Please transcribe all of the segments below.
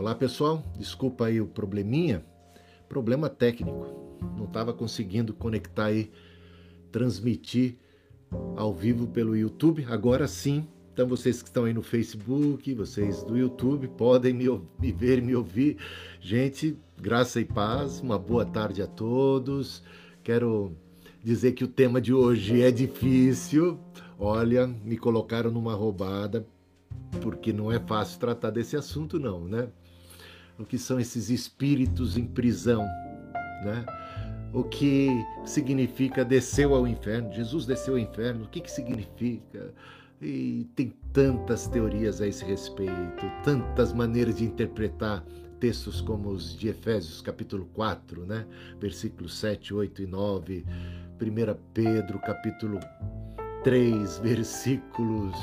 Olá pessoal, desculpa aí o probleminha, problema técnico. Não estava conseguindo conectar aí, transmitir ao vivo pelo YouTube. Agora sim, então vocês que estão aí no Facebook, vocês do YouTube, podem me, me ver e me ouvir. Gente, graça e paz, uma boa tarde a todos. Quero dizer que o tema de hoje é difícil. Olha, me colocaram numa roubada, porque não é fácil tratar desse assunto, não, né? O que são esses espíritos em prisão, né? O que significa desceu ao inferno? Jesus desceu ao inferno, o que, que significa? E tem tantas teorias a esse respeito, tantas maneiras de interpretar textos como os de Efésios capítulo 4, né? versículos 7, 8 e 9, 1 Pedro capítulo 3, versículos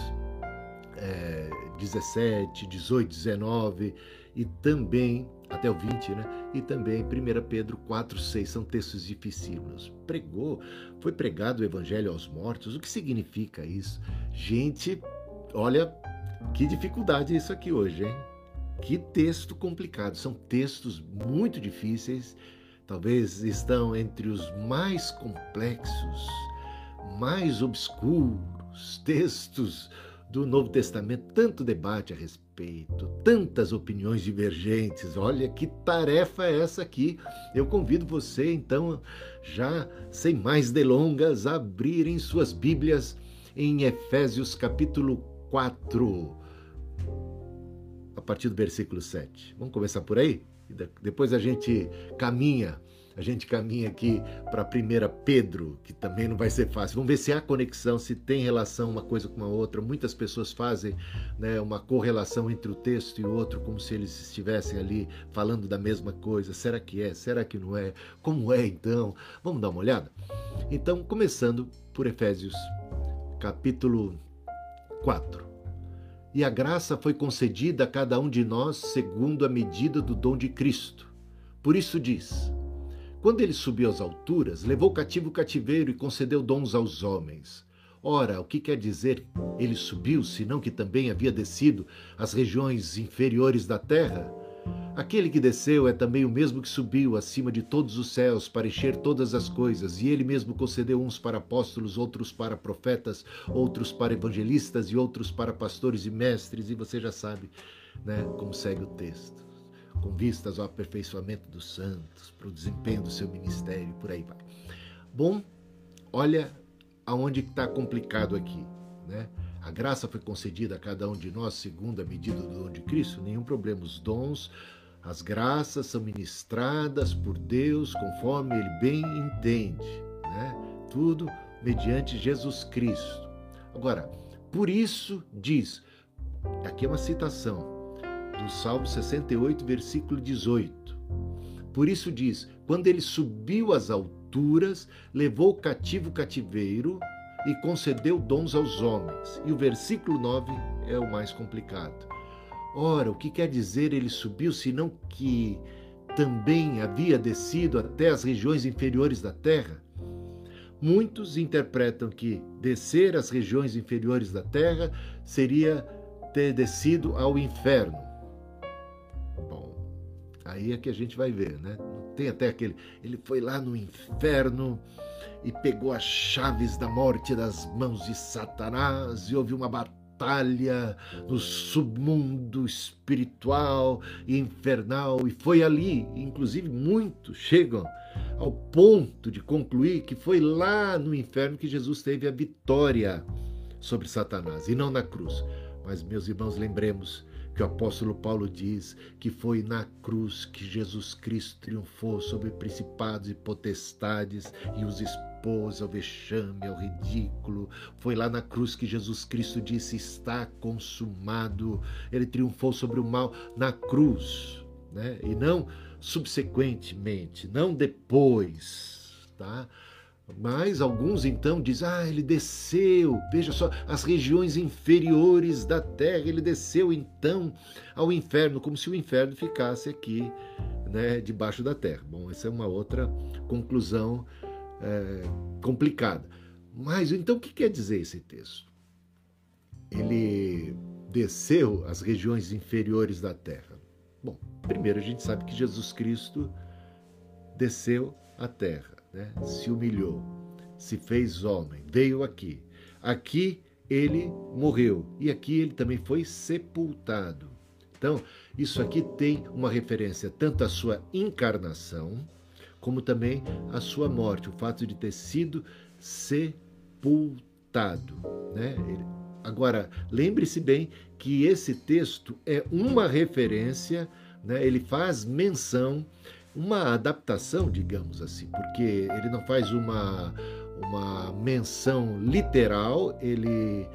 é, 17, 18, 19 e também até o 20, né? E também 1 Pedro 4, 6, são textos dificílimos. Pregou, foi pregado o evangelho aos mortos. O que significa isso? Gente, olha que dificuldade isso aqui hoje, hein? Que texto complicado. São textos muito difíceis, talvez estão entre os mais complexos, mais obscuros textos do Novo Testamento, tanto debate a respeito, tantas opiniões divergentes. Olha que tarefa é essa aqui. Eu convido você, então, já sem mais delongas, a abrirem suas Bíblias em Efésios capítulo 4, a partir do versículo 7. Vamos começar por aí? Depois a gente caminha a gente caminha aqui para 1 Pedro, que também não vai ser fácil. Vamos ver se há conexão, se tem relação uma coisa com a outra. Muitas pessoas fazem né, uma correlação entre o texto e o outro, como se eles estivessem ali falando da mesma coisa. Será que é? Será que não é? Como é então? Vamos dar uma olhada? Então, começando por Efésios, capítulo 4. E a graça foi concedida a cada um de nós segundo a medida do dom de Cristo. Por isso diz: quando ele subiu às alturas, levou cativo o cativeiro e concedeu dons aos homens. Ora, o que quer dizer ele subiu, senão que também havia descido às regiões inferiores da terra? Aquele que desceu é também o mesmo que subiu acima de todos os céus para encher todas as coisas, e ele mesmo concedeu uns para apóstolos, outros para profetas, outros para evangelistas e outros para pastores e mestres, e você já sabe né, como segue o texto com vistas ao aperfeiçoamento dos santos, para o desempenho do seu ministério, por aí vai. Bom, olha aonde está complicado aqui, né? A graça foi concedida a cada um de nós segundo a medida do dom de Cristo, nenhum problema. Os dons, as graças são ministradas por Deus conforme Ele bem entende, né? Tudo mediante Jesus Cristo. Agora, por isso diz, aqui é uma citação, do Salmo 68, versículo 18. Por isso diz: Quando ele subiu às alturas, levou cativo o cativeiro e concedeu dons aos homens. E o versículo 9 é o mais complicado. Ora, o que quer dizer ele subiu, senão que também havia descido até as regiões inferiores da terra? Muitos interpretam que descer às regiões inferiores da terra seria ter descido ao inferno. Aí é que a gente vai ver, né? Tem até aquele. Ele foi lá no inferno e pegou as chaves da morte das mãos de Satanás e houve uma batalha no submundo espiritual e infernal. E foi ali, inclusive muitos chegam ao ponto de concluir que foi lá no inferno que Jesus teve a vitória sobre Satanás e não na cruz. Mas, meus irmãos, lembremos que o apóstolo Paulo diz que foi na cruz que Jesus Cristo triunfou sobre principados e potestades e os expôs ao vexame, ao ridículo. Foi lá na cruz que Jesus Cristo disse: Está consumado. Ele triunfou sobre o mal na cruz, né? e não subsequentemente, não depois. Tá? Mas alguns então dizem: ah, ele desceu, veja só, as regiões inferiores da terra, ele desceu então ao inferno, como se o inferno ficasse aqui, né, debaixo da terra. Bom, essa é uma outra conclusão é, complicada. Mas então o que quer dizer esse texto? Ele desceu às regiões inferiores da terra. Bom, primeiro a gente sabe que Jesus Cristo desceu à terra, né? se humilhou, se fez homem, veio aqui. Aqui ele morreu e aqui ele também foi sepultado. Então, isso aqui tem uma referência tanto à sua encarnação, como também à sua morte, o fato de ter sido sepultado. Né? Agora, lembre-se bem que esse texto é uma referência, né? ele faz menção, uma adaptação, digamos assim, porque ele não faz uma, uma menção literal, ele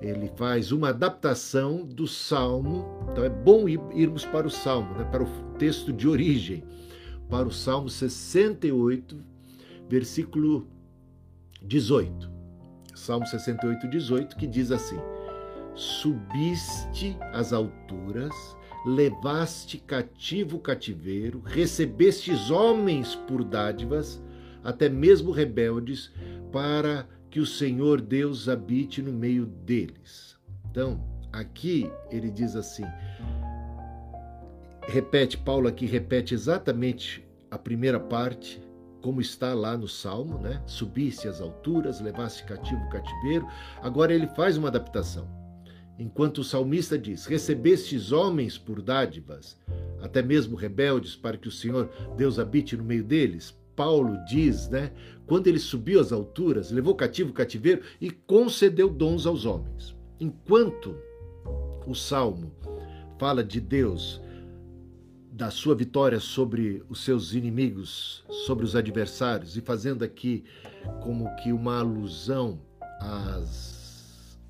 ele faz uma adaptação do Salmo. Então é bom irmos para o Salmo, né, para o texto de origem, para o Salmo 68, versículo 18. Salmo 68, 18, que diz assim: Subiste às alturas, levaste cativo o cativeiro, recebestes homens por dádivas, até mesmo rebeldes, para que o Senhor Deus habite no meio deles. Então, aqui ele diz assim: repete, Paulo aqui repete exatamente a primeira parte, como está lá no Salmo, né? Subisse às alturas, levasse cativo o cativeiro. Agora ele faz uma adaptação. Enquanto o salmista diz: Recebestes homens por dádivas, até mesmo rebeldes, para que o Senhor Deus habite no meio deles. Paulo diz, né? Quando ele subiu às alturas, levou cativo o cativeiro e concedeu dons aos homens. Enquanto o salmo fala de Deus, da sua vitória sobre os seus inimigos, sobre os adversários, e fazendo aqui como que uma alusão às,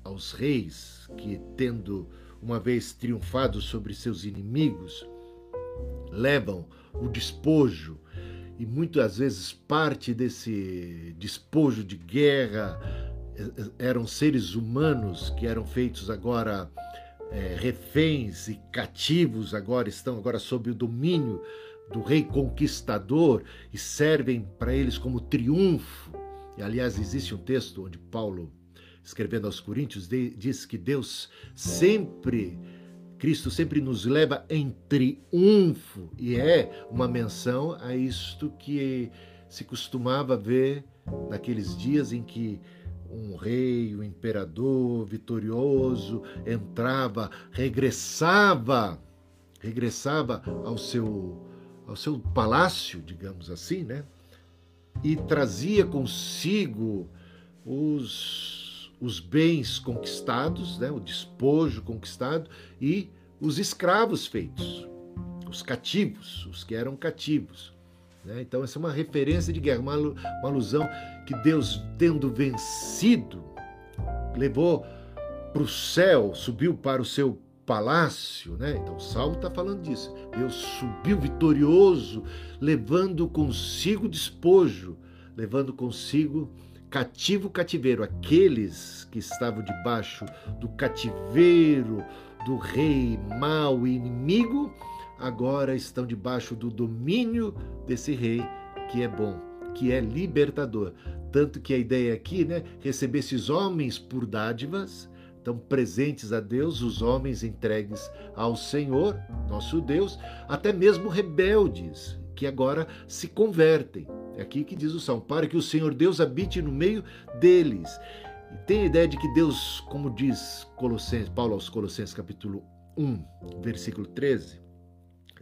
aos reis que, tendo uma vez triunfado sobre seus inimigos, levam o despojo e muitas vezes parte desse despojo de guerra eh, eh, eram seres humanos que eram feitos agora é, reféns e cativos, agora estão agora sob o domínio do rei conquistador e servem para eles como triunfo. E, aliás, existe um texto onde Paulo, escrevendo aos Coríntios, diz que Deus sempre Cristo sempre nos leva em triunfo e é uma menção a isto que se costumava ver naqueles dias em que um rei, um imperador vitorioso entrava, regressava, regressava ao seu ao seu palácio, digamos assim, né? E trazia consigo os os bens conquistados, né, o despojo conquistado e os escravos feitos, os cativos, os que eram cativos. Né? Então, essa é uma referência de guerra, uma, uma alusão que Deus, tendo vencido, levou para o céu, subiu para o seu palácio, né? Então o Salmo está falando disso. Deus subiu vitorioso, levando consigo despojo, levando consigo cativo cativeiro, aqueles que estavam debaixo do cativeiro do rei mau e inimigo, agora estão debaixo do domínio desse rei que é bom, que é libertador. Tanto que a ideia aqui, né, receber esses homens por dádivas, estão presentes a Deus, os homens entregues ao Senhor, nosso Deus, até mesmo rebeldes, que agora se convertem. É aqui que diz o Salmo: para que o Senhor Deus habite no meio deles. E tem a ideia de que Deus, como diz Colossenses, Paulo aos Colossenses, capítulo 1, versículo 13,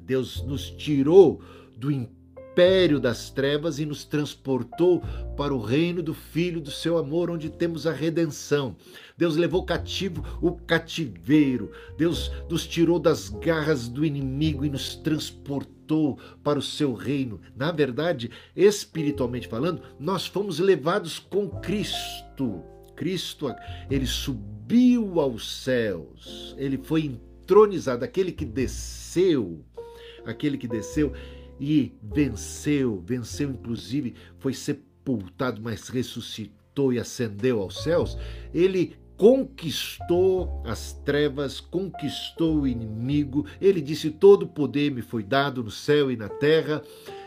Deus nos tirou do império das trevas e nos transportou para o reino do Filho do seu amor, onde temos a redenção. Deus levou cativo o cativeiro. Deus nos tirou das garras do inimigo e nos transportou para o seu reino. Na verdade, espiritualmente falando, nós fomos levados com Cristo. Cristo, ele subiu aos céus. Ele foi entronizado, aquele que desceu, aquele que desceu e venceu, venceu inclusive, foi sepultado, mas ressuscitou e ascendeu aos céus, ele conquistou as trevas, conquistou o inimigo. Ele disse: Todo poder me foi dado no céu e na terra.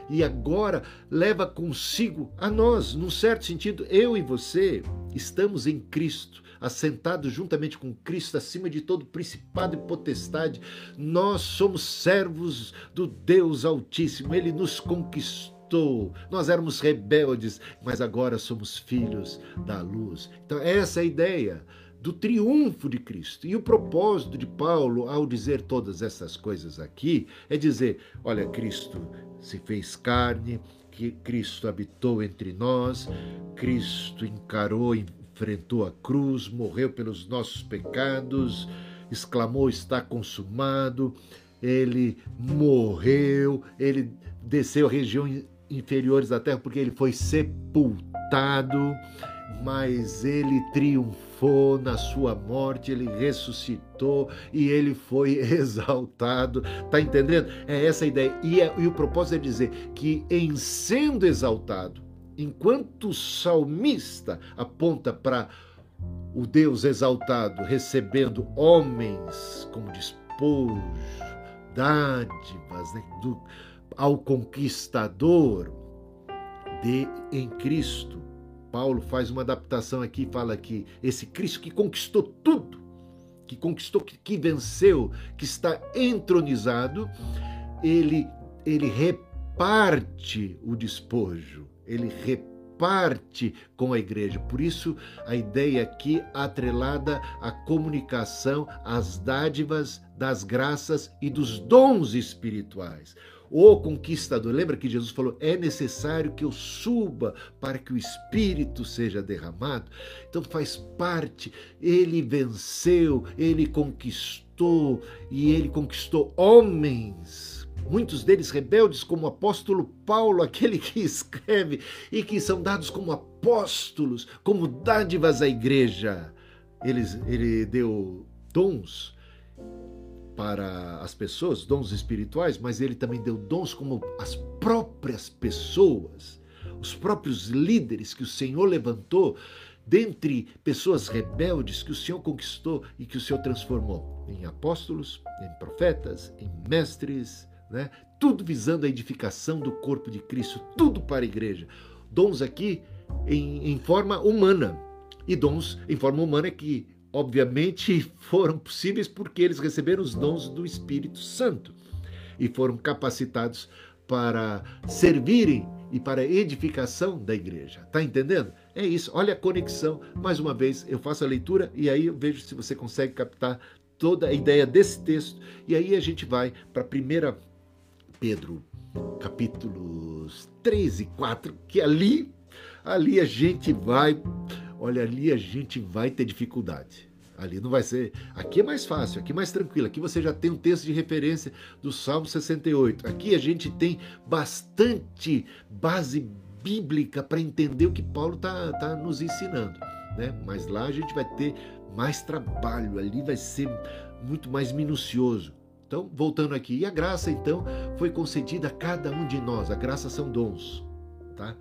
E agora leva consigo a nós, num certo sentido, eu e você estamos em Cristo. assentados juntamente com Cristo acima de todo principado e potestade. Nós somos servos do Deus Altíssimo, ele nos conquistou. Nós éramos rebeldes, mas agora somos filhos da luz. Então, essa é a ideia do triunfo de Cristo. E o propósito de Paulo, ao dizer todas essas coisas aqui, é dizer: olha, Cristo se fez carne, que Cristo habitou entre nós, Cristo encarou, enfrentou a cruz, morreu pelos nossos pecados, exclamou: está consumado. Ele morreu, ele desceu a regiões inferiores da terra porque ele foi sepultado, mas ele triunfou triunfou na sua morte, ele ressuscitou e ele foi exaltado. Tá entendendo? É essa a ideia. E, é, e o propósito é dizer que, em sendo exaltado, enquanto o salmista aponta para o Deus exaltado recebendo homens como despojo, dádivas, né, do, ao conquistador de em Cristo Paulo faz uma adaptação aqui e fala que esse Cristo que conquistou tudo, que conquistou, que, que venceu, que está entronizado, ele, ele reparte o despojo, ele reparte com a igreja. Por isso, a ideia aqui atrelada à comunicação, às dádivas, das graças e dos dons espirituais o conquistador. Lembra que Jesus falou: é necessário que eu suba para que o Espírito seja derramado? Então faz parte, ele venceu, ele conquistou e ele conquistou homens. Muitos deles rebeldes, como o apóstolo Paulo, aquele que escreve, e que são dados como apóstolos, como dádivas à igreja. Eles, ele deu dons para as pessoas, dons espirituais, mas ele também deu dons como as próprias pessoas, os próprios líderes que o Senhor levantou dentre pessoas rebeldes que o Senhor conquistou e que o Senhor transformou em apóstolos, em profetas, em mestres, né? tudo visando a edificação do corpo de Cristo, tudo para a igreja. Dons aqui em, em forma humana e dons em forma humana que obviamente foram possíveis porque eles receberam os dons do Espírito Santo e foram capacitados para servirem e para a edificação da igreja. Tá entendendo? É isso. Olha a conexão. Mais uma vez, eu faço a leitura e aí eu vejo se você consegue captar toda a ideia desse texto. E aí a gente vai para 1 Pedro, capítulos 3 e 4, que ali, ali a gente vai olha, ali a gente vai ter dificuldade. Ali não vai ser. Aqui é mais fácil, aqui é mais tranquilo. Aqui você já tem um texto de referência do Salmo 68. Aqui a gente tem bastante base bíblica para entender o que Paulo está tá nos ensinando. Né? Mas lá a gente vai ter mais trabalho, ali vai ser muito mais minucioso. Então, voltando aqui, e a graça então foi concedida a cada um de nós. A graça são dons, tá?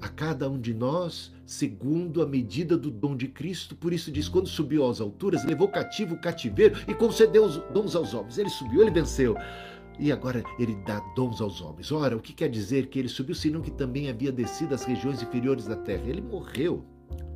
A cada um de nós segundo a medida do dom de Cristo. Por isso diz: quando subiu às alturas, levou cativo o cativeiro e concedeu os dons aos homens. Ele subiu, ele venceu. E agora ele dá dons aos homens. Ora, o que quer dizer que ele subiu, senão que também havia descido às regiões inferiores da terra? Ele morreu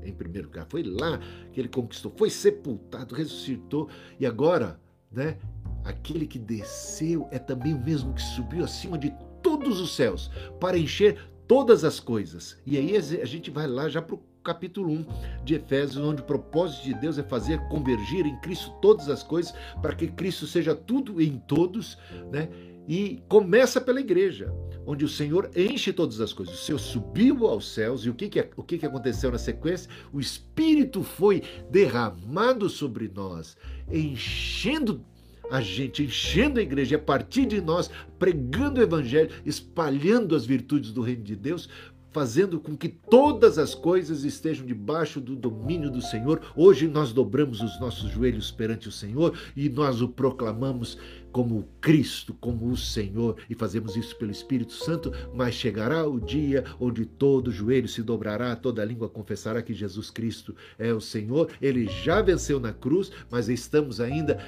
em primeiro lugar. Foi lá que ele conquistou, foi sepultado, ressuscitou e agora, né? Aquele que desceu é também o mesmo que subiu acima de todos os céus para encher todas as coisas. E aí a gente vai lá já para o capítulo 1 de Efésios, onde o propósito de Deus é fazer convergir em Cristo todas as coisas, para que Cristo seja tudo em todos, né? E começa pela igreja, onde o Senhor enche todas as coisas. O Senhor subiu aos céus, e o que, que, o que, que aconteceu na sequência? O Espírito foi derramado sobre nós, enchendo a gente enchendo a igreja, a partir de nós, pregando o evangelho, espalhando as virtudes do reino de Deus, fazendo com que todas as coisas estejam debaixo do domínio do Senhor. Hoje nós dobramos os nossos joelhos perante o Senhor e nós o proclamamos como Cristo, como o Senhor, e fazemos isso pelo Espírito Santo, mas chegará o dia onde todo joelho se dobrará, toda língua confessará que Jesus Cristo é o Senhor. Ele já venceu na cruz, mas estamos ainda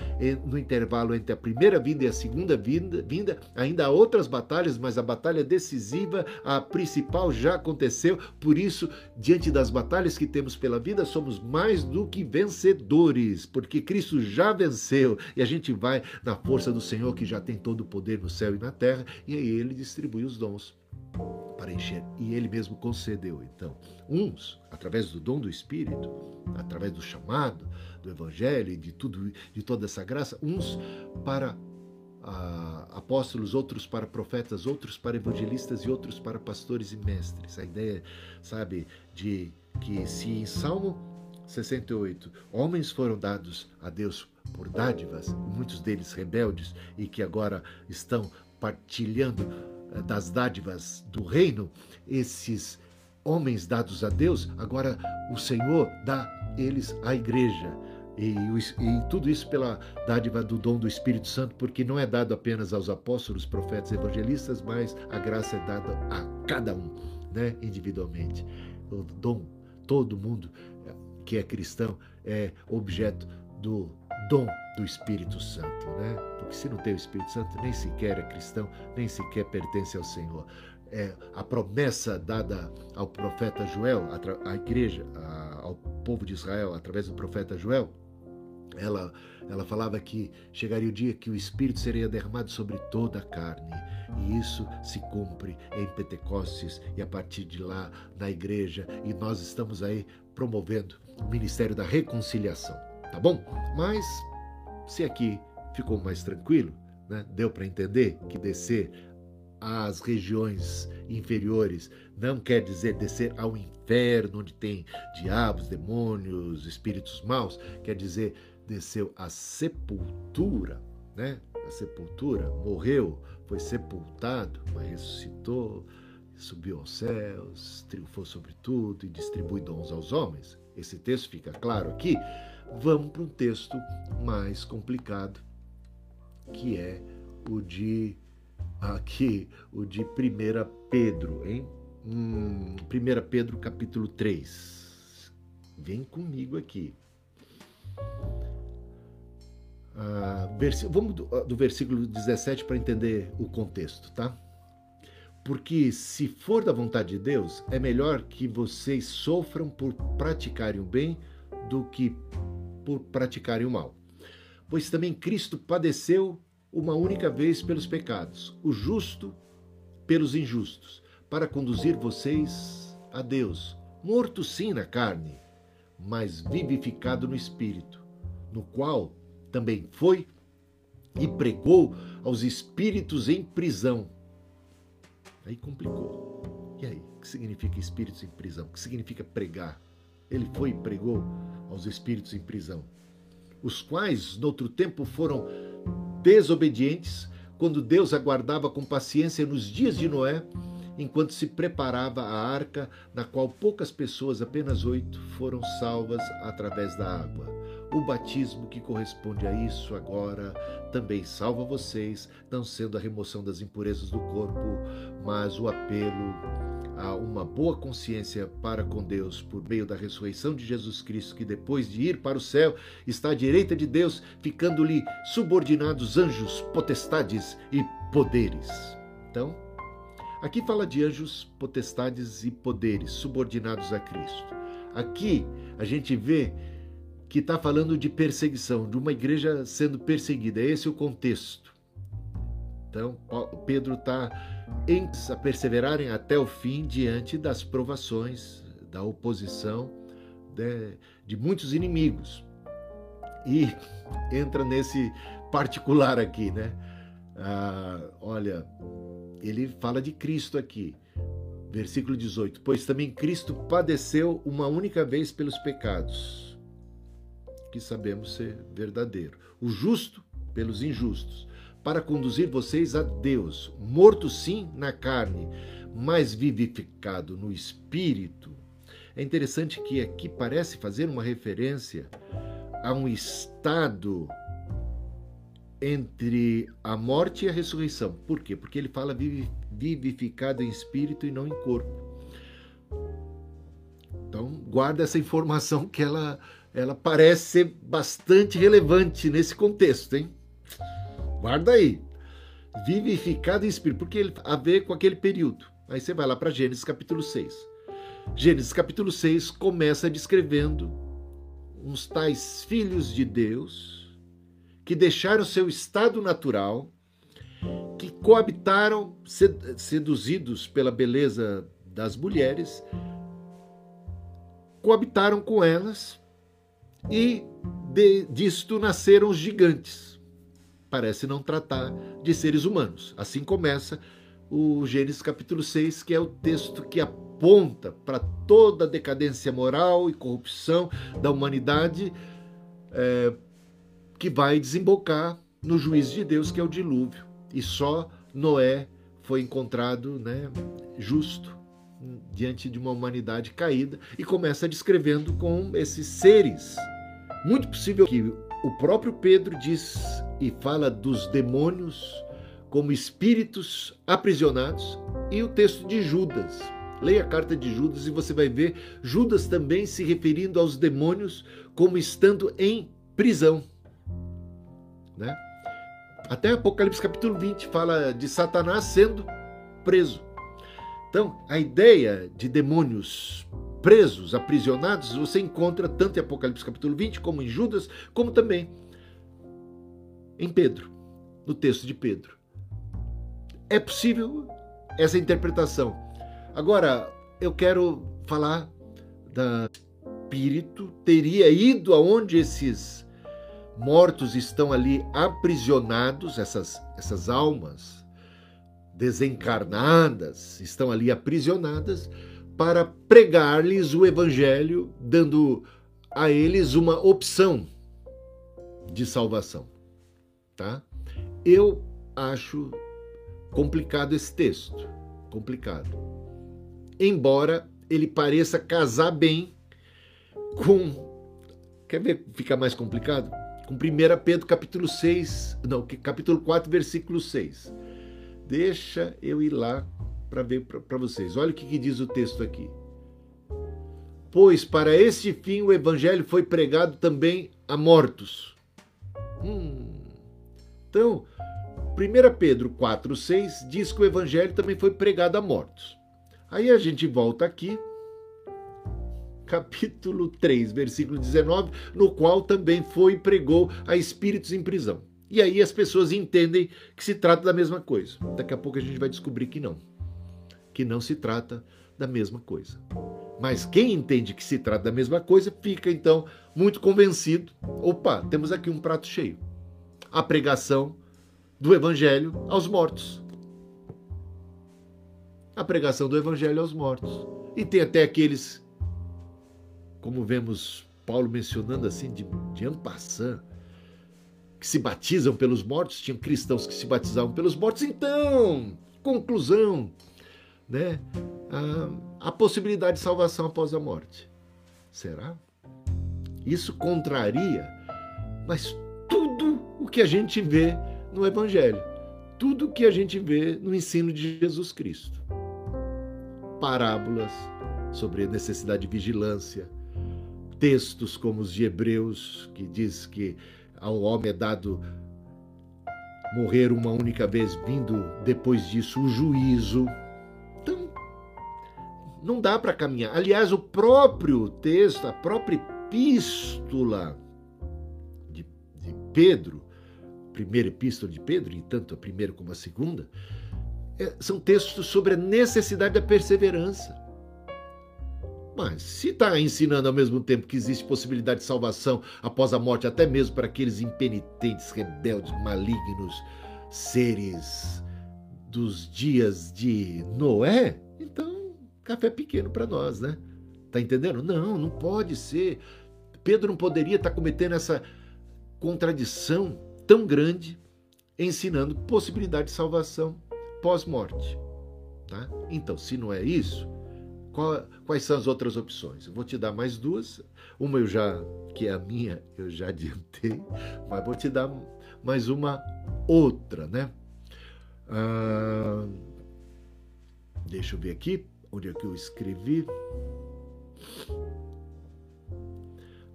no intervalo entre a primeira vinda e a segunda vinda, vinda. Ainda há outras batalhas, mas a batalha decisiva, a principal já aconteceu. Por isso, diante das batalhas que temos pela vida, somos mais do que vencedores, porque Cristo já venceu e a gente vai na força do Senhor que já tem todo o poder no céu e na terra, e aí ele distribui os dons para encher. E ele mesmo concedeu, então, uns através do dom do Espírito, através do chamado, do Evangelho de tudo, de toda essa graça, uns para ah, apóstolos, outros para profetas, outros para evangelistas e outros para pastores e mestres. A ideia, sabe, de que se em Salmo 68 homens foram dados a Deus por dádivas, muitos deles rebeldes e que agora estão partilhando eh, das dádivas do reino, esses homens dados a Deus, agora o Senhor dá eles à igreja. E, e, tudo isso pela dádiva do dom do Espírito Santo, porque não é dado apenas aos apóstolos, profetas, evangelistas, mas a graça é dada a cada um, né, individualmente. O dom, todo mundo que é cristão é objeto do dom do Espírito Santo, né? Porque se não tem o Espírito Santo, nem sequer é cristão, nem sequer pertence ao Senhor. É, a promessa dada ao profeta Joel, à igreja, ao povo de Israel, através do profeta Joel, ela, ela falava que chegaria o dia que o Espírito seria derramado sobre toda a carne. E isso se cumpre em Pentecostes e a partir de lá na igreja. E nós estamos aí promovendo o ministério da reconciliação tá bom? Mas se aqui ficou mais tranquilo, né? deu para entender que descer às regiões inferiores não quer dizer descer ao inferno, onde tem diabos, demônios, espíritos maus, quer dizer desceu à sepultura, né? A sepultura, morreu, foi sepultado, mas ressuscitou, subiu aos céus, triunfou sobre tudo e distribui dons aos homens. Esse texto fica claro aqui, Vamos para um texto mais complicado, que é o de aqui, o de 1 Pedro, hein? Hum, 1 Pedro capítulo 3. Vem comigo aqui. Ah, vamos do, do versículo 17 para entender o contexto, tá? Porque se for da vontade de Deus, é melhor que vocês sofram por praticarem o bem do que por praticarem o mal. Pois também Cristo padeceu uma única vez pelos pecados, o justo pelos injustos, para conduzir vocês a Deus, morto sim na carne, mas vivificado no espírito, no qual também foi e pregou aos espíritos em prisão. Aí complicou. E aí, o que significa espíritos em prisão? O que significa pregar? Ele foi e pregou aos espíritos em prisão, os quais, noutro tempo, foram desobedientes, quando Deus aguardava com paciência nos dias de Noé, enquanto se preparava a arca, na qual poucas pessoas, apenas oito, foram salvas através da água. O batismo que corresponde a isso agora também salva vocês, não sendo a remoção das impurezas do corpo, mas o apelo a uma boa consciência para com Deus por meio da ressurreição de Jesus Cristo, que depois de ir para o céu está à direita de Deus, ficando-lhe subordinados anjos, potestades e poderes. Então, aqui fala de anjos, potestades e poderes subordinados a Cristo. Aqui a gente vê que está falando de perseguição, de uma igreja sendo perseguida. Esse é o contexto. Então, Pedro está a perseverarem até o fim diante das provações, da oposição de, de muitos inimigos. E entra nesse particular aqui, né? Ah, olha, ele fala de Cristo aqui, versículo 18: Pois também Cristo padeceu uma única vez pelos pecados, que sabemos ser verdadeiro, o justo pelos injustos para conduzir vocês a Deus, morto sim na carne, mas vivificado no espírito. É interessante que aqui parece fazer uma referência a um estado entre a morte e a ressurreição. Por quê? Porque ele fala vivificado em espírito e não em corpo. Então, guarda essa informação que ela, ela parece ser bastante relevante nesse contexto, hein? Guarda aí. Vivificado em espírito, porque ele a ver com aquele período. Aí você vai lá para Gênesis capítulo 6. Gênesis capítulo 6 começa descrevendo uns tais filhos de Deus que deixaram seu estado natural, que coabitaram, seduzidos pela beleza das mulheres, coabitaram com elas e de, disto nasceram os gigantes. Parece não tratar de seres humanos. Assim começa o Gênesis capítulo 6, que é o texto que aponta para toda a decadência moral e corrupção da humanidade é, que vai desembocar no juízo de Deus, que é o dilúvio. E só Noé foi encontrado né, justo diante de uma humanidade caída e começa descrevendo com esses seres. Muito possível que o próprio Pedro diz e fala dos demônios como espíritos aprisionados e o texto de Judas. Leia a carta de Judas e você vai ver Judas também se referindo aos demônios como estando em prisão. Né? Até Apocalipse capítulo 20 fala de Satanás sendo preso. Então, a ideia de demônios presos, aprisionados, você encontra tanto em Apocalipse capítulo 20, como em Judas, como também em Pedro, no texto de Pedro. É possível essa interpretação. Agora, eu quero falar da espírito teria ido aonde esses mortos estão ali aprisionados, essas, essas almas desencarnadas, estão ali aprisionadas, para pregar-lhes o evangelho, dando a eles uma opção de salvação, tá? Eu acho complicado esse texto, complicado. Embora ele pareça casar bem com Quer ver ficar mais complicado? Com 1 Pedro capítulo 6, não, capítulo 4, versículo 6 Deixa eu ir lá para ver para vocês. Olha o que, que diz o texto aqui. Pois para este fim o evangelho foi pregado também a mortos. Hum. Então, 1 Pedro 4,6 diz que o evangelho também foi pregado a mortos. Aí a gente volta aqui, capítulo 3, versículo 19, no qual também foi e pregou a espíritos em prisão. E aí as pessoas entendem que se trata da mesma coisa. Daqui a pouco a gente vai descobrir que não. Que não se trata da mesma coisa. Mas quem entende que se trata da mesma coisa fica então muito convencido. Opa, temos aqui um prato cheio. A pregação do evangelho aos mortos. A pregação do evangelho aos mortos. E tem até aqueles, como vemos Paulo mencionando assim, de, de ampassant, que se batizam pelos mortos, tinham cristãos que se batizavam pelos mortos. Então, conclusão, né? A, a possibilidade de salvação após a morte. Será? Isso contraria, mas tudo o que a gente vê no Evangelho, tudo o que a gente vê no ensino de Jesus Cristo. Parábolas sobre a necessidade de vigilância, textos como os de Hebreus, que diz que ao homem é dado morrer uma única vez, vindo depois disso o juízo. Não dá para caminhar. Aliás, o próprio texto, a própria epístola de, de Pedro, primeira epístola de Pedro, e tanto a primeira como a segunda, é, são textos sobre a necessidade da perseverança. Mas se está ensinando ao mesmo tempo que existe possibilidade de salvação após a morte, até mesmo para aqueles impenitentes, rebeldes, malignos, seres dos dias de Noé, então café pequeno para nós, né? Tá entendendo? Não, não pode ser. Pedro não poderia estar tá cometendo essa contradição tão grande, ensinando possibilidade de salvação pós-morte. Tá? Então, se não é isso, Qual, quais são as outras opções? Eu vou te dar mais duas. Uma eu já, que é a minha, eu já adiantei, mas vou te dar mais uma outra, né? Ah, deixa eu ver aqui, onde é que eu escrevi.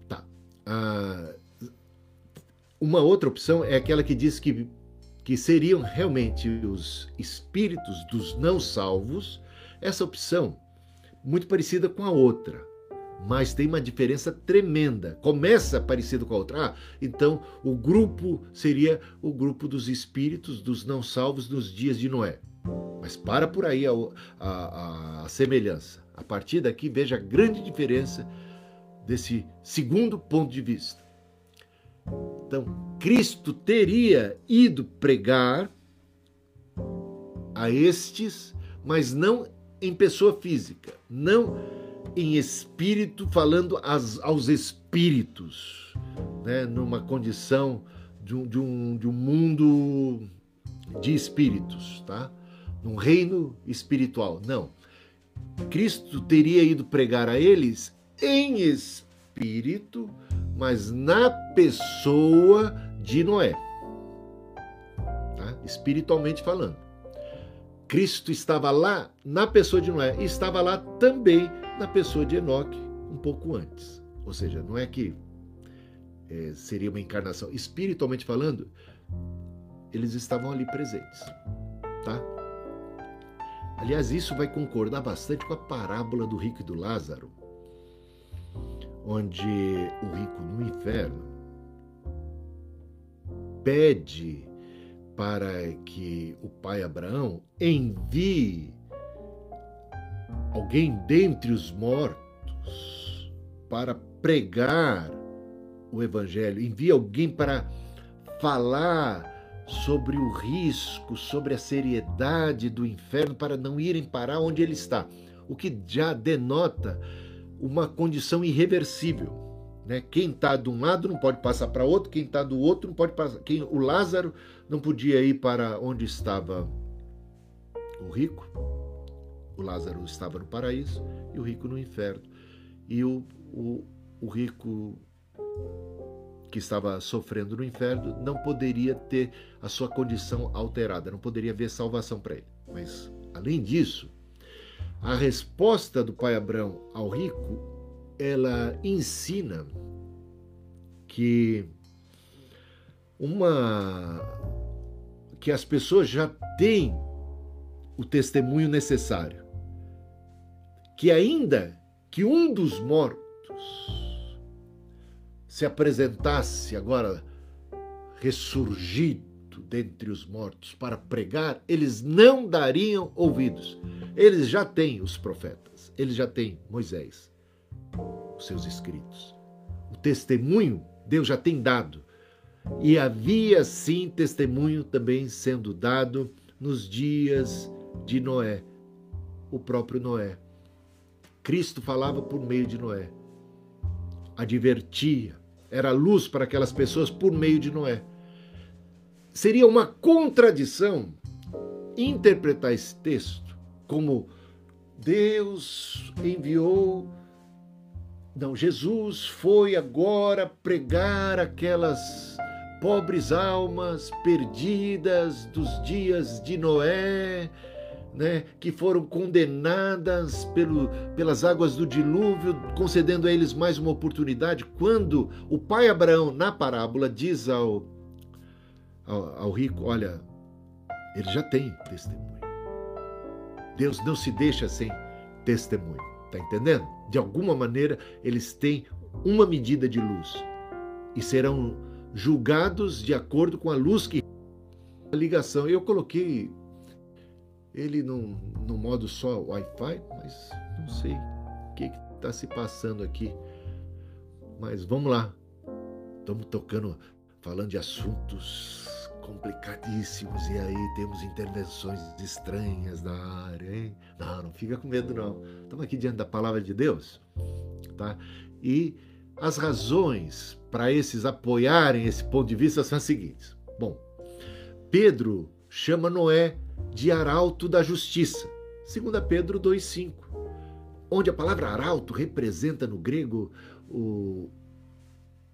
Tá. Ah, uma outra opção é aquela que diz que, que seriam realmente os espíritos dos não salvos. Essa opção muito parecida com a outra, mas tem uma diferença tremenda. Começa parecido com a outra. Ah, então o grupo seria o grupo dos espíritos dos não salvos nos dias de Noé. Mas para por aí a, a, a semelhança. A partir daqui, veja a grande diferença desse segundo ponto de vista. Então, Cristo teria ido pregar a estes, mas não em pessoa física, não em espírito, falando as, aos espíritos, né, numa condição de um, de, um, de um mundo de espíritos, tá? Num reino espiritual. Não. Cristo teria ido pregar a eles em espírito, mas na pessoa de Noé. Tá? Espiritualmente falando. Cristo estava lá na pessoa de Noé e estava lá também na pessoa de Enoque um pouco antes. Ou seja, não é que é, seria uma encarnação. Espiritualmente falando, eles estavam ali presentes. Tá? Aliás, isso vai concordar bastante com a parábola do rico e do Lázaro, onde o rico no inferno pede para que o pai Abraão envie alguém dentre os mortos para pregar o evangelho, envie alguém para falar sobre o risco, sobre a seriedade do inferno para não irem parar onde ele está, o que já denota uma condição irreversível. Né? Quem está de um lado não pode passar para outro, quem está do outro não pode passar. Quem, o Lázaro não podia ir para onde estava o rico. O Lázaro estava no paraíso e o rico no inferno. E o, o, o rico que estava sofrendo no inferno não poderia ter a sua condição alterada, não poderia haver salvação para ele. Mas, além disso, a resposta do pai Abraão ao rico ela ensina que uma que as pessoas já têm o testemunho necessário. Que ainda que um dos mortos se apresentasse agora ressurgido dentre os mortos para pregar, eles não dariam ouvidos. Eles já têm os profetas, eles já têm Moisés, os seus escritos. O testemunho Deus já tem dado. E havia sim testemunho também sendo dado nos dias de Noé, o próprio Noé. Cristo falava por meio de Noé, advertia, era luz para aquelas pessoas por meio de Noé. Seria uma contradição interpretar esse texto como Deus enviou não, Jesus foi agora pregar aquelas pobres almas perdidas dos dias de Noé, né, que foram condenadas pelo, pelas águas do dilúvio, concedendo a eles mais uma oportunidade. Quando o pai Abraão, na parábola, diz ao, ao, ao rico: Olha, ele já tem testemunho. Deus não se deixa sem testemunho. Está entendendo? De alguma maneira, eles têm uma medida de luz e serão julgados de acordo com a luz que a ligação. Eu coloquei ele no, no modo só Wi-Fi, mas não sei o que está se passando aqui. Mas vamos lá. Estamos tocando, falando de assuntos complicadíssimos e aí temos intervenções estranhas da área, hein? Não, não fica com medo não. Estamos aqui diante da palavra de Deus, tá? E as razões para esses apoiarem esse ponto de vista são as seguintes. Bom, Pedro chama Noé de arauto da justiça, 2 Pedro 2,5. onde a palavra arauto representa no grego o,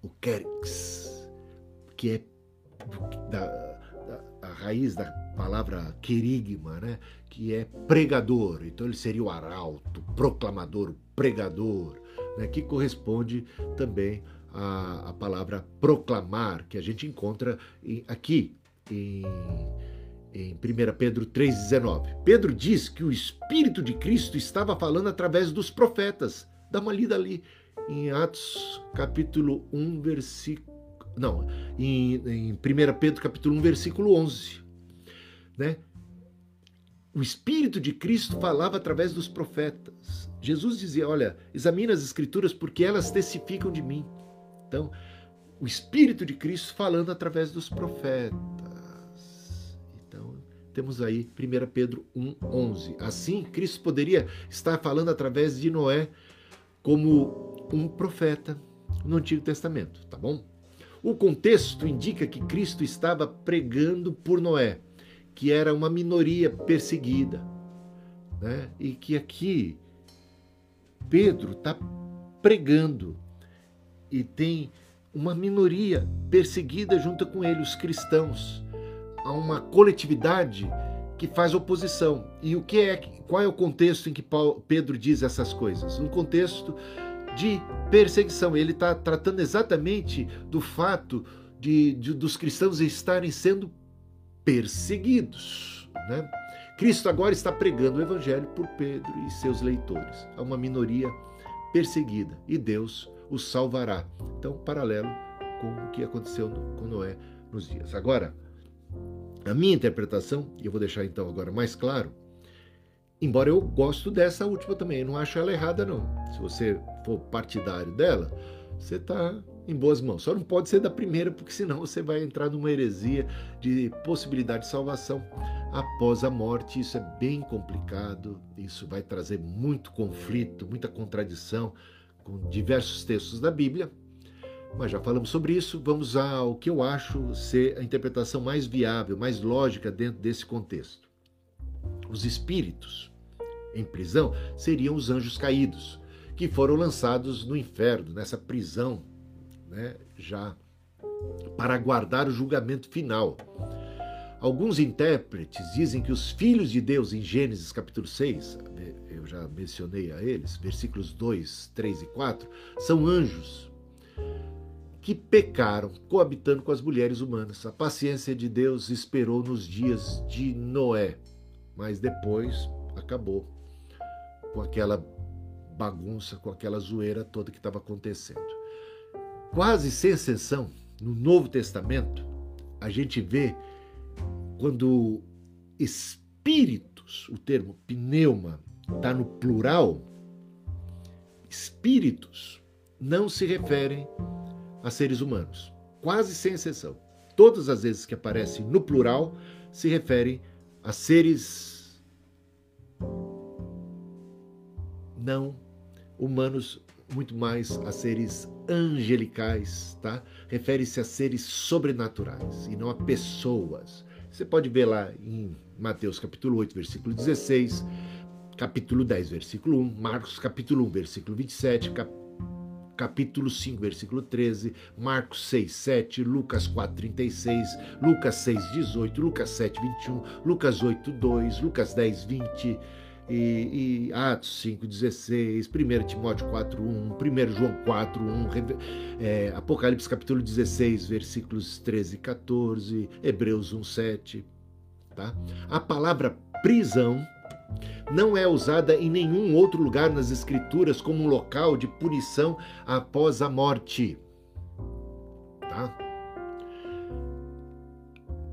o kerix, que é da, da, a raiz da palavra querigma, né? que é pregador. Então ele seria o arauto, proclamador, pregador, né? que corresponde também à, à palavra proclamar, que a gente encontra aqui em, em 1 Pedro 3,19. Pedro diz que o Espírito de Cristo estava falando através dos profetas. Dá uma lida ali em Atos capítulo 1, versículo. Não, em, em 1 Pedro capítulo 1, versículo 11. Né? O Espírito de Cristo falava através dos profetas. Jesus dizia: Olha, examina as Escrituras porque elas testificam de mim. Então, o Espírito de Cristo falando através dos profetas. Temos aí 1 Pedro 1,11. Assim, Cristo poderia estar falando através de Noé como um profeta no Antigo Testamento, tá bom? O contexto indica que Cristo estava pregando por Noé que era uma minoria perseguida. Né? E que aqui Pedro está pregando e tem uma minoria perseguida junto com ele, os cristãos. Há uma coletividade que faz oposição. E o que é, qual é o contexto em que Paulo, Pedro diz essas coisas? Um contexto de perseguição. Ele está tratando exatamente do fato de, de, dos cristãos estarem sendo perseguidos. Né? Cristo agora está pregando o evangelho por Pedro e seus leitores, a uma minoria perseguida, e Deus os salvará. Então, paralelo com o que aconteceu com Noé nos dias. Agora, a minha interpretação, e eu vou deixar então agora mais claro, embora eu gosto dessa última também, eu não acho ela errada não. Se você for partidário dela, você está em boas mãos. Só não pode ser da primeira, porque senão você vai entrar numa heresia de possibilidade de salvação após a morte. Isso é bem complicado, isso vai trazer muito conflito, muita contradição com diversos textos da Bíblia. Mas já falamos sobre isso, vamos ao que eu acho ser a interpretação mais viável, mais lógica dentro desse contexto. Os espíritos em prisão seriam os anjos caídos, que foram lançados no inferno, nessa prisão né, já para aguardar o julgamento final. Alguns intérpretes dizem que os filhos de Deus, em Gênesis capítulo 6, eu já mencionei a eles, versículos 2, 3 e 4, são anjos que pecaram coabitando com as mulheres humanas. A paciência de Deus esperou nos dias de Noé, mas depois acabou com aquela bagunça, com aquela zoeira toda que estava acontecendo. Quase sem exceção, no Novo Testamento, a gente vê quando espíritos, o termo pneuma, está no plural, espíritos não se referem a seres humanos, quase sem exceção. Todas as vezes que aparecem no plural se referem a seres não humanos muito mais a seres angelicais, tá? Refere-se a seres sobrenaturais e não a pessoas. Você pode ver lá em Mateus capítulo 8, versículo 16, capítulo 10, versículo 1, Marcos capítulo 1, versículo 27, cap capítulo 5, versículo 13, Marcos 6, 7, Lucas 4, 36, Lucas 6, 18, Lucas 7, 21, Lucas 8, 2, Lucas 10, 20, e, e Atos 5,16, 1 Timóteo 4,1, 1 João 4,1, é, Apocalipse capítulo 16, versículos 13 e 14, Hebreus 1,7. Tá? A palavra prisão não é usada em nenhum outro lugar nas Escrituras como um local de punição após a morte. Tá?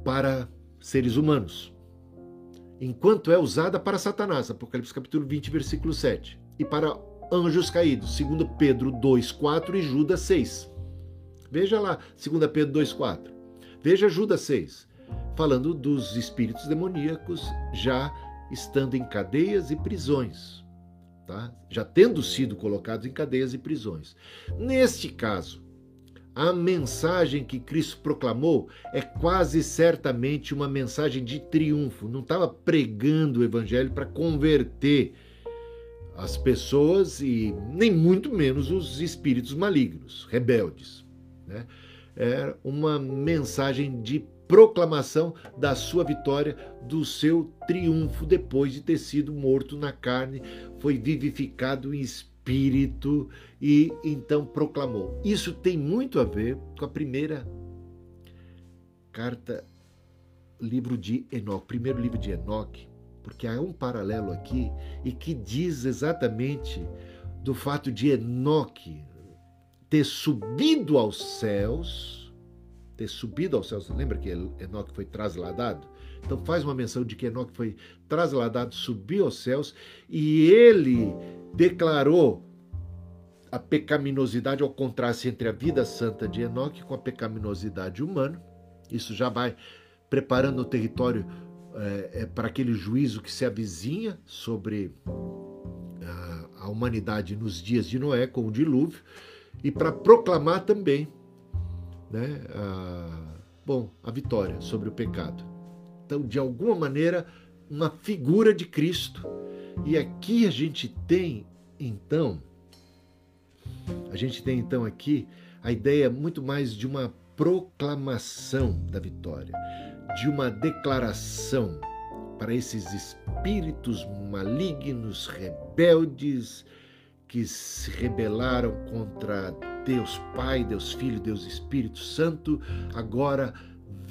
Para seres humanos enquanto é usada para Satanás, Apocalipse capítulo 20, versículo 7, e para anjos caídos, segundo Pedro 2, 4 e Judas 6. Veja lá, 2 Pedro 2, 4. Veja Judas 6, falando dos espíritos demoníacos já estando em cadeias e prisões, tá? já tendo sido colocados em cadeias e prisões. Neste caso, a mensagem que Cristo proclamou é quase certamente uma mensagem de triunfo. Não estava pregando o evangelho para converter as pessoas e nem muito menos os espíritos malignos, rebeldes. Né? É uma mensagem de proclamação da sua vitória, do seu triunfo depois de ter sido morto na carne, foi vivificado em espírito e então proclamou. Isso tem muito a ver com a primeira carta, livro de Enoque, primeiro livro de Enoque, porque há um paralelo aqui e que diz exatamente do fato de Enoque ter subido aos céus, ter subido aos céus. Lembra que Enoque foi trasladado? Então faz uma menção de que Enoque foi trasladado, subiu aos céus e ele declarou a pecaminosidade, ao contraste entre a vida santa de Enoque com a pecaminosidade humana. Isso já vai preparando o território é, é, para aquele juízo que se avizinha sobre a, a humanidade nos dias de Noé, com o dilúvio, e para proclamar também né, a, bom, a vitória sobre o pecado. Então, de alguma maneira, uma figura de Cristo. E aqui a gente tem, então, a gente tem então aqui a ideia muito mais de uma proclamação da vitória, de uma declaração para esses espíritos malignos, rebeldes, que se rebelaram contra Deus Pai, Deus Filho, Deus Espírito Santo, agora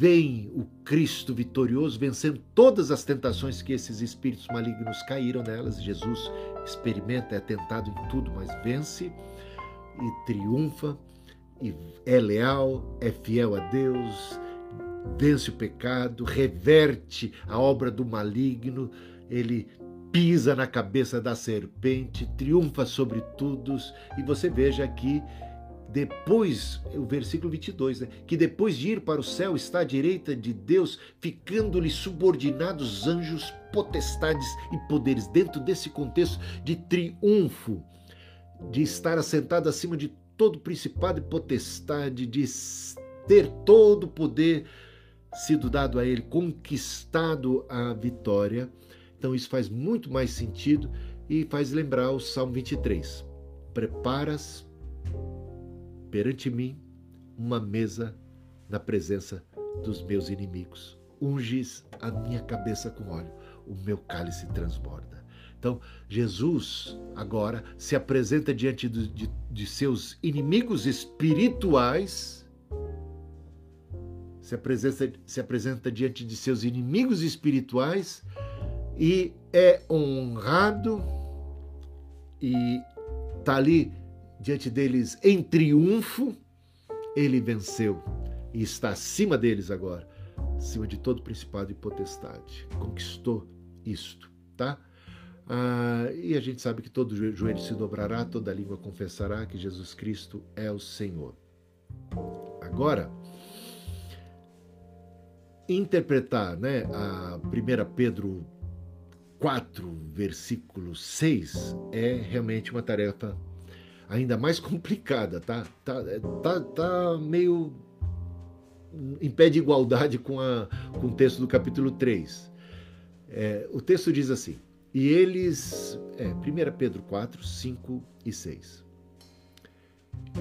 vem o Cristo vitorioso, vencendo todas as tentações que esses espíritos malignos caíram nelas. Jesus experimenta, é tentado em tudo, mas vence e triunfa, e é leal, é fiel a Deus, vence o pecado, reverte a obra do maligno, ele pisa na cabeça da serpente, triunfa sobre todos, e você veja aqui depois, o versículo 22, né? que depois de ir para o céu está à direita de Deus, ficando-lhe subordinados anjos, potestades e poderes. Dentro desse contexto de triunfo, de estar assentado acima de todo principado e potestade, de ter todo o poder sido dado a ele, conquistado a vitória. Então isso faz muito mais sentido e faz lembrar o Salmo 23. Preparas perante mim uma mesa na presença dos meus inimigos. Unges a minha cabeça com óleo, o meu cálice transborda. Então, Jesus agora se apresenta diante de, de, de seus inimigos espirituais, se apresenta, se apresenta diante de seus inimigos espirituais e é honrado e está ali diante deles em triunfo, ele venceu e está acima deles agora, acima de todo principado e potestade. Conquistou isto, tá? Ah, e a gente sabe que todo joelho se dobrará, toda língua confessará que Jesus Cristo é o Senhor. Agora, interpretar né, a 1 Pedro 4, versículo 6, é realmente uma tarefa ainda mais complicada, tá? Tá, tá, tá meio em pé de igualdade com, a, com o texto do capítulo 3. É, o texto diz assim: E eles. É, 1 Pedro 4, 5 e 6.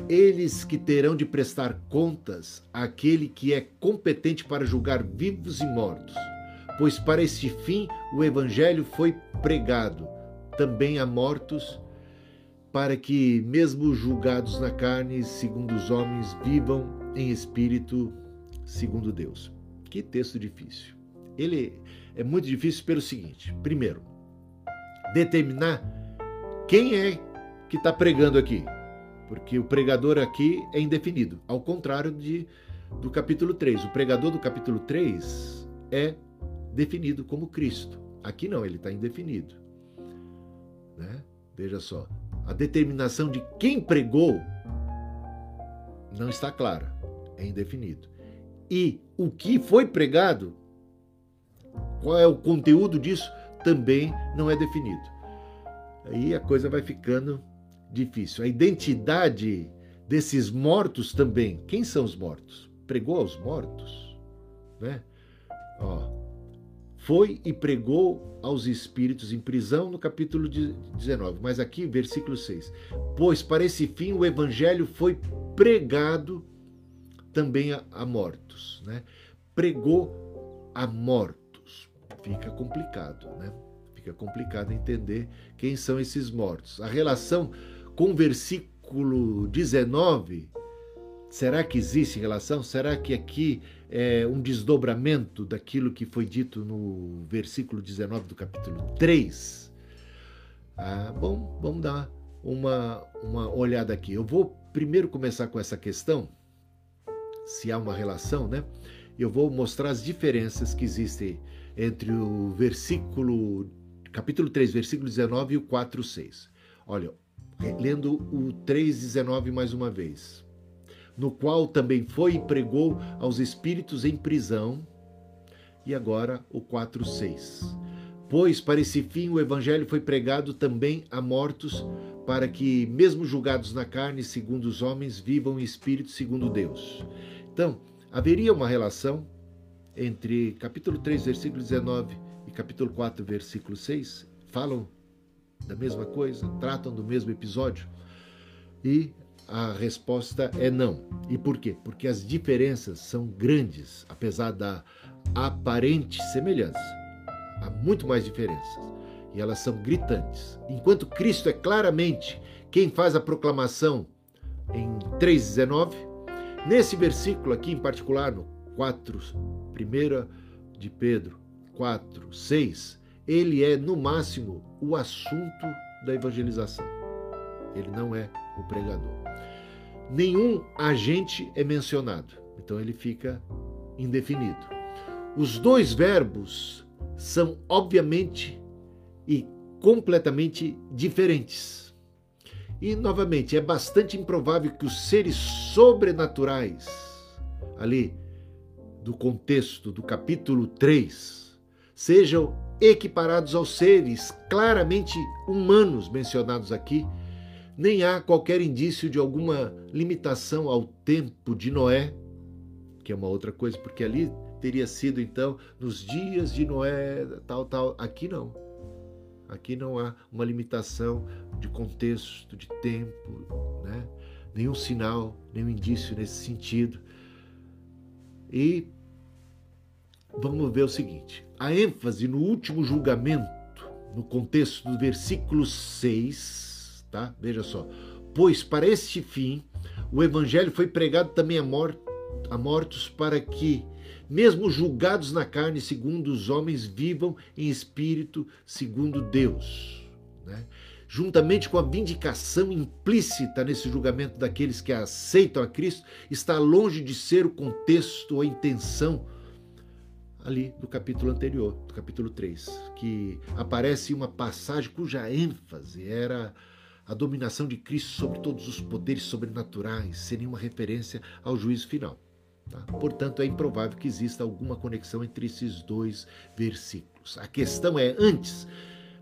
Eles que terão de prestar contas àquele que é competente para julgar vivos e mortos, pois para este fim o evangelho foi pregado também a mortos para que, mesmo julgados na carne, segundo os homens, vivam em espírito, segundo Deus. Que texto difícil. Ele é muito difícil pelo seguinte: primeiro, determinar quem é que está pregando aqui, porque o pregador aqui é indefinido, ao contrário de, do capítulo 3. O pregador do capítulo 3 é definido como Cristo. Aqui não, ele está indefinido. Né? Veja só, a determinação de quem pregou não está clara, é indefinido. E o que foi pregado, qual é o conteúdo disso, também não é definido. Aí a coisa vai ficando difícil. A identidade desses mortos também. Quem são os mortos? Pregou aos mortos, né? Ó, foi e pregou aos espíritos em prisão, no capítulo 19. Mas aqui, versículo 6. Pois para esse fim o evangelho foi pregado também a, a mortos. Né? Pregou a mortos. Fica complicado, né? Fica complicado entender quem são esses mortos. A relação com o versículo 19 Será que existe relação? Será que aqui é um desdobramento daquilo que foi dito no versículo 19 do capítulo 3? Ah, bom, vamos dar uma, uma olhada aqui. Eu vou primeiro começar com essa questão, se há uma relação, né? Eu vou mostrar as diferenças que existem entre o versículo, capítulo 3, versículo 19 e o 4, 6. Olha, lendo o 3, 19 mais uma vez no qual também foi e pregou aos espíritos em prisão. E agora o 4:6. Pois para esse fim o evangelho foi pregado também a mortos, para que, mesmo julgados na carne segundo os homens, vivam em espírito segundo Deus. Então, haveria uma relação entre capítulo 3, versículo 19 e capítulo 4, versículo 6? Falam da mesma coisa, tratam do mesmo episódio. E a resposta é não. E por quê? Porque as diferenças são grandes, apesar da aparente semelhança. Há muito mais diferenças e elas são gritantes. Enquanto Cristo é claramente quem faz a proclamação em 3,19, nesse versículo aqui em particular, no 4, 1 de Pedro 4, 6, ele é no máximo o assunto da evangelização. Ele não é o pregador nenhum agente é mencionado. Então ele fica indefinido. Os dois verbos são obviamente e completamente diferentes. E novamente, é bastante improvável que os seres sobrenaturais, ali do contexto do capítulo 3, sejam equiparados aos seres claramente humanos mencionados aqui nem há qualquer indício de alguma limitação ao tempo de Noé, que é uma outra coisa, porque ali teria sido então nos dias de Noé, tal, tal. Aqui não. Aqui não há uma limitação de contexto, de tempo, né? nenhum sinal, nenhum indício nesse sentido. E vamos ver o seguinte: a ênfase no último julgamento, no contexto do versículo 6, tá? Veja só. Pois para este fim o evangelho foi pregado também a, mort a mortos para que, mesmo julgados na carne segundo os homens, vivam em espírito segundo Deus. Né? Juntamente com a vindicação implícita nesse julgamento daqueles que aceitam a Cristo, está longe de ser o contexto ou a intenção ali do capítulo anterior, do capítulo 3, que aparece uma passagem cuja ênfase era a dominação de Cristo sobre todos os poderes sobrenaturais seria uma referência ao juízo final. Tá? Portanto, é improvável que exista alguma conexão entre esses dois versículos. A questão é, antes,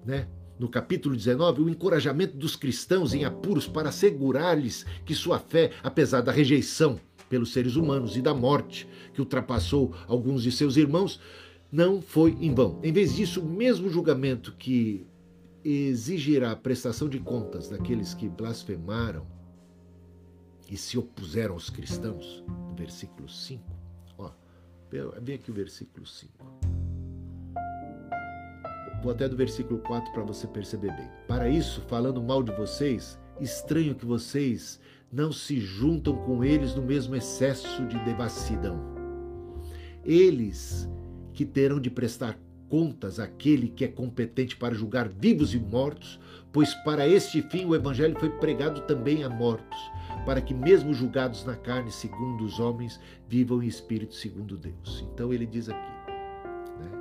né, no capítulo 19, o encorajamento dos cristãos em apuros para assegurar-lhes que sua fé, apesar da rejeição pelos seres humanos e da morte que ultrapassou alguns de seus irmãos, não foi em vão. Em vez disso, o mesmo julgamento que exigirá a prestação de contas daqueles que blasfemaram e se opuseram aos cristãos, no versículo 5. Ó, vem aqui o versículo 5. Vou até do versículo 4 para você perceber bem. Para isso, falando mal de vocês, estranho que vocês não se juntam com eles no mesmo excesso de devassidão. Eles que terão de prestar contas àquele que é competente para julgar vivos e mortos, pois para este fim o evangelho foi pregado também a mortos, para que mesmo julgados na carne segundo os homens, vivam em espírito segundo Deus. Então ele diz aqui, né?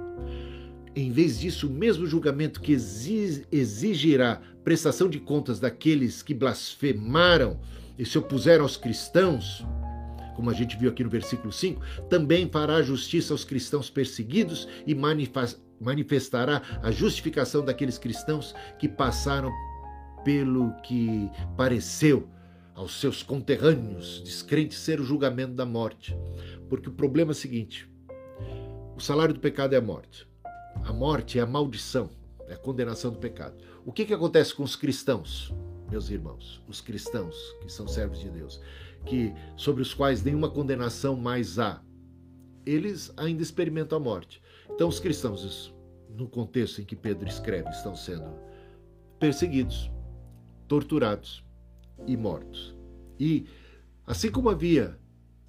em vez disso, o mesmo julgamento que exigirá prestação de contas daqueles que blasfemaram e se opuseram aos cristãos, como a gente viu aqui no versículo 5, também fará justiça aos cristãos perseguidos e manifestará a justificação daqueles cristãos que passaram pelo que pareceu aos seus conterrâneos descrentes ser o julgamento da morte. Porque o problema é o seguinte: o salário do pecado é a morte. a morte é a maldição, é a condenação do pecado. O que, que acontece com os cristãos, meus irmãos? Os cristãos que são servos de Deus, que sobre os quais nenhuma condenação mais há, eles ainda experimentam a morte. Então, os cristãos, no contexto em que Pedro escreve, estão sendo perseguidos, torturados e mortos. E, assim como havia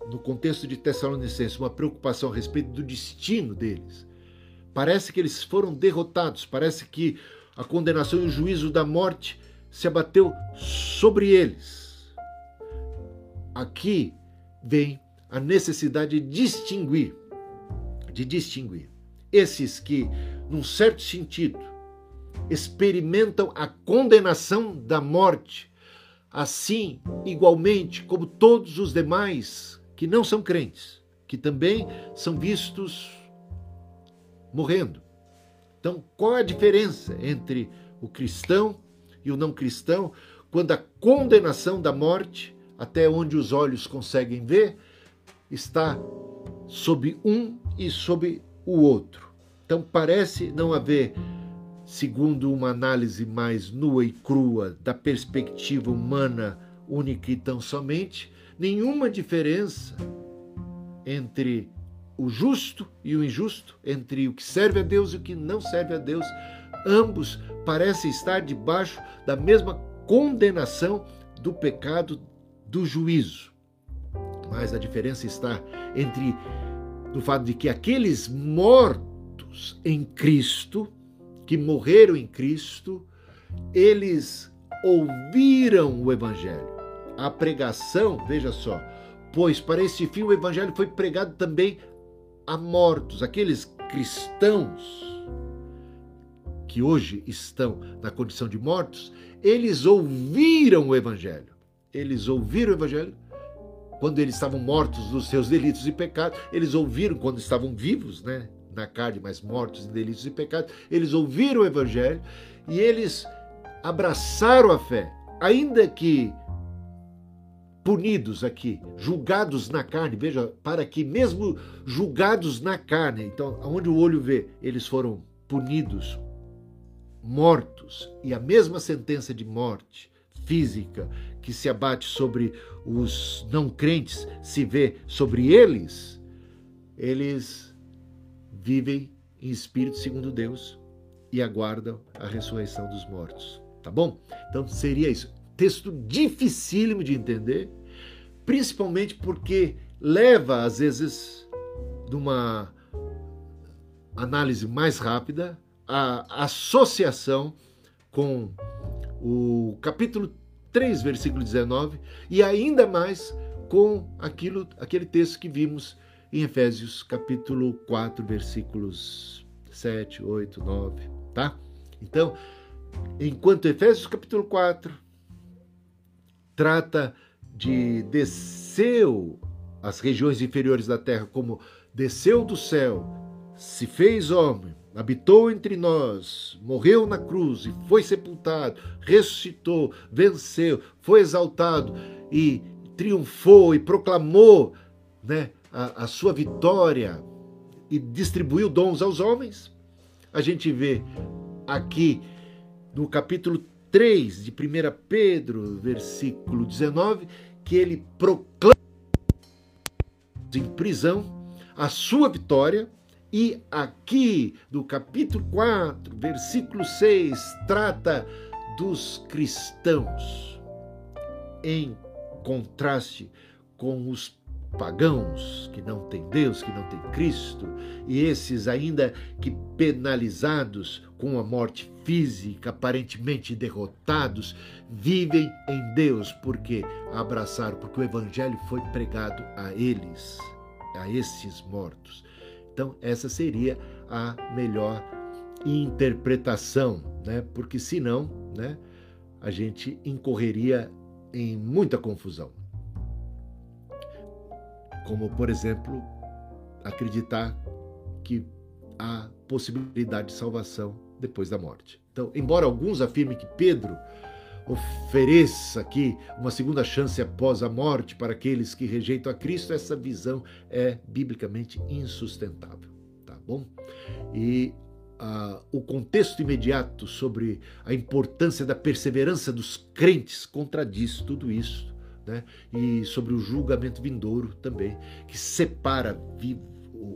no contexto de Tessalonicenses uma preocupação a respeito do destino deles, parece que eles foram derrotados, parece que a condenação e o juízo da morte se abateu sobre eles. Aqui vem a necessidade de distinguir, de distinguir esses que, num certo sentido, experimentam a condenação da morte, assim, igualmente como todos os demais que não são crentes, que também são vistos morrendo. Então, qual a diferença entre o cristão e o não cristão quando a condenação da morte, até onde os olhos conseguem ver, está sob um e sob o outro? Então, parece não haver segundo uma análise mais nua e crua da perspectiva humana única e tão somente, nenhuma diferença entre o justo e o injusto, entre o que serve a Deus e o que não serve a Deus. Ambos parecem estar debaixo da mesma condenação do pecado do juízo. Mas a diferença está entre no fato de que aqueles mortos em Cristo que morreram em Cristo, eles ouviram o Evangelho. A pregação, veja só, pois para esse fim o Evangelho foi pregado também a mortos, aqueles cristãos que hoje estão na condição de mortos, eles ouviram o Evangelho. Eles ouviram o Evangelho quando eles estavam mortos dos seus delitos e pecados, eles ouviram quando estavam vivos, né? na carne, mas mortos em delitos e pecados, eles ouviram o evangelho e eles abraçaram a fé, ainda que punidos aqui, julgados na carne, veja, para que mesmo julgados na carne, então, onde o olho vê, eles foram punidos, mortos, e a mesma sentença de morte física que se abate sobre os não crentes se vê sobre eles, eles vivem em espírito segundo Deus e aguardam a ressurreição dos mortos. Tá bom? Então seria isso. Texto dificílimo de entender, principalmente porque leva, às vezes, numa análise mais rápida, a associação com o capítulo 3, versículo 19, e ainda mais com aquilo, aquele texto que vimos em Efésios capítulo 4, versículos 7, 8, 9, tá? Então, enquanto Efésios capítulo 4 trata de desceu as regiões inferiores da terra como desceu do céu, se fez homem, habitou entre nós, morreu na cruz e foi sepultado, ressuscitou, venceu, foi exaltado e triunfou e proclamou, né, a, a sua vitória e distribuiu dons aos homens. A gente vê aqui no capítulo 3 de 1 Pedro, versículo 19, que ele proclama em prisão a sua vitória. E aqui no capítulo 4, versículo 6, trata dos cristãos, em contraste com os pagãos, que não têm Deus, que não têm Cristo, e esses ainda que penalizados com a morte física, aparentemente derrotados, vivem em Deus porque abraçaram, porque o evangelho foi pregado a eles, a esses mortos. Então, essa seria a melhor interpretação, né? Porque senão, né, a gente incorreria em muita confusão como, por exemplo, acreditar que há possibilidade de salvação depois da morte. Então, embora alguns afirmem que Pedro ofereça aqui uma segunda chance após a morte para aqueles que rejeitam a Cristo, essa visão é biblicamente insustentável, tá bom? E a, o contexto imediato sobre a importância da perseverança dos crentes contradiz tudo isso. Né? E sobre o julgamento vindouro também, que separa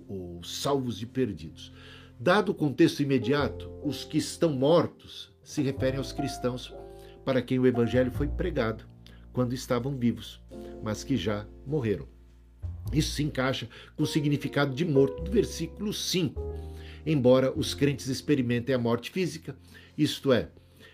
os salvos de perdidos. Dado o contexto imediato, os que estão mortos se referem aos cristãos para quem o evangelho foi pregado quando estavam vivos, mas que já morreram. Isso se encaixa com o significado de morto do versículo 5. Embora os crentes experimentem a morte física, isto é,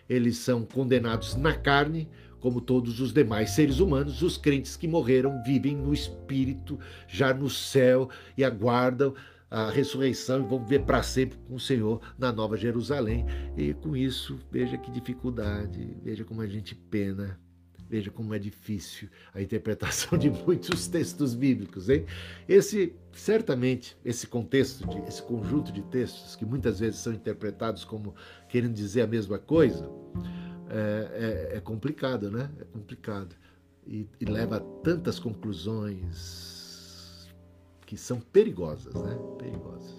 eles são condenados na carne, como todos os demais seres humanos, os crentes que morreram vivem no espírito, já no céu e aguardam a ressurreição e vão viver para sempre com o Senhor na Nova Jerusalém. E com isso, veja que dificuldade, veja como a gente pena Veja como é difícil a interpretação de muitos textos bíblicos, hein? Esse, certamente, esse contexto, de, esse conjunto de textos que muitas vezes são interpretados como querendo dizer a mesma coisa, é, é, é complicado, né? É complicado. E, e leva a tantas conclusões que são perigosas, né? Perigosas.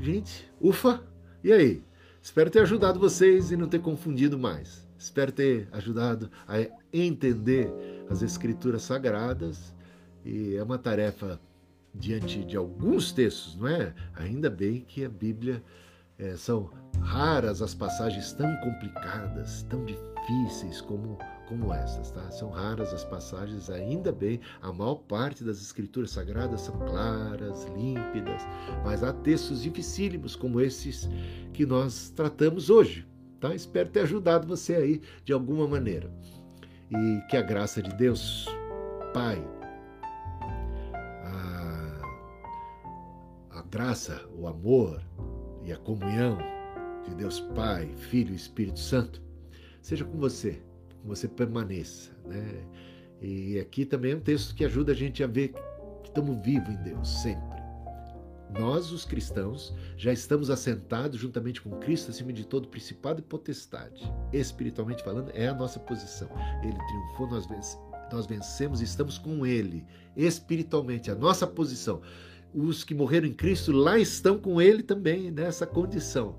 Gente, ufa! E aí? Espero ter ajudado vocês e não ter confundido mais. Espero ter ajudado a entender as Escrituras Sagradas e é uma tarefa diante de alguns textos, não é? Ainda bem que a Bíblia é, são raras as passagens tão complicadas, tão difíceis como como essas, tá? São raras as passagens, ainda bem, a maior parte das escrituras sagradas são claras, límpidas, mas há textos dificílimos como esses que nós tratamos hoje. Tá? Espero ter ajudado você aí de alguma maneira. E que a graça de Deus, Pai, a, a graça, o amor e a comunhão de Deus Pai, Filho e Espírito Santo seja com você, você permaneça. Né? E aqui também é um texto que ajuda a gente a ver que estamos vivos em Deus sempre nós, os cristãos, já estamos assentados juntamente com Cristo acima de todo principado e potestade. Espiritualmente falando, é a nossa posição. Ele triunfou, nós, nós vencemos e estamos com Ele. Espiritualmente, a nossa posição. Os que morreram em Cristo lá estão com Ele também, nessa condição.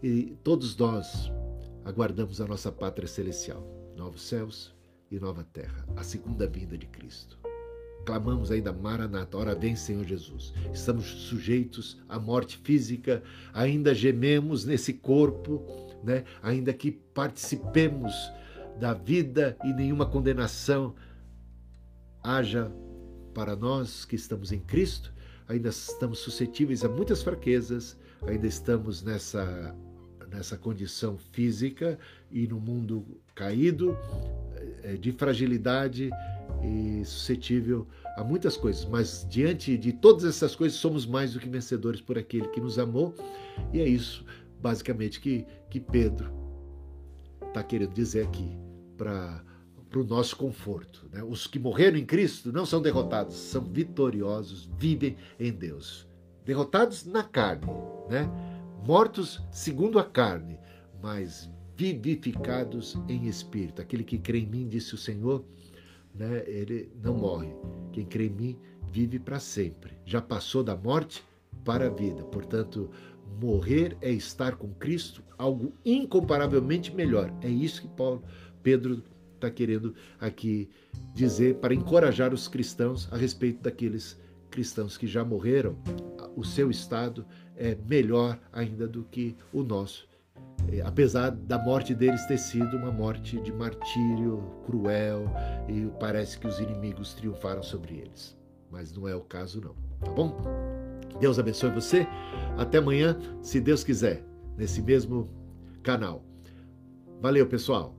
E todos nós aguardamos a nossa pátria celestial, novos céus e nova terra, a segunda vinda de Cristo clamamos ainda Maranata, ora vem Senhor Jesus. Estamos sujeitos à morte física, ainda gememos nesse corpo, né? ainda que participemos da vida e nenhuma condenação haja para nós que estamos em Cristo, ainda estamos suscetíveis a muitas fraquezas, ainda estamos nessa nessa condição física e no mundo caído eh, de fragilidade e suscetível a muitas coisas, mas diante de todas essas coisas somos mais do que vencedores por aquele que nos amou, e é isso basicamente que, que Pedro está querendo dizer aqui para o nosso conforto. Né? Os que morreram em Cristo não são derrotados, são vitoriosos, vivem em Deus. Derrotados na carne, né? mortos segundo a carne, mas vivificados em espírito. Aquele que crê em mim, disse o Senhor, né, ele não morre. Quem crê em mim vive para sempre. Já passou da morte para a vida. Portanto, morrer é estar com Cristo, algo incomparavelmente melhor. É isso que Paulo, Pedro está querendo aqui dizer para encorajar os cristãos a respeito daqueles cristãos que já morreram. O seu estado é melhor ainda do que o nosso. É, apesar da morte deles ter sido uma morte de martírio cruel e parece que os inimigos triunfaram sobre eles. Mas não é o caso, não. Tá bom? Deus abençoe você. Até amanhã, se Deus quiser, nesse mesmo canal. Valeu, pessoal.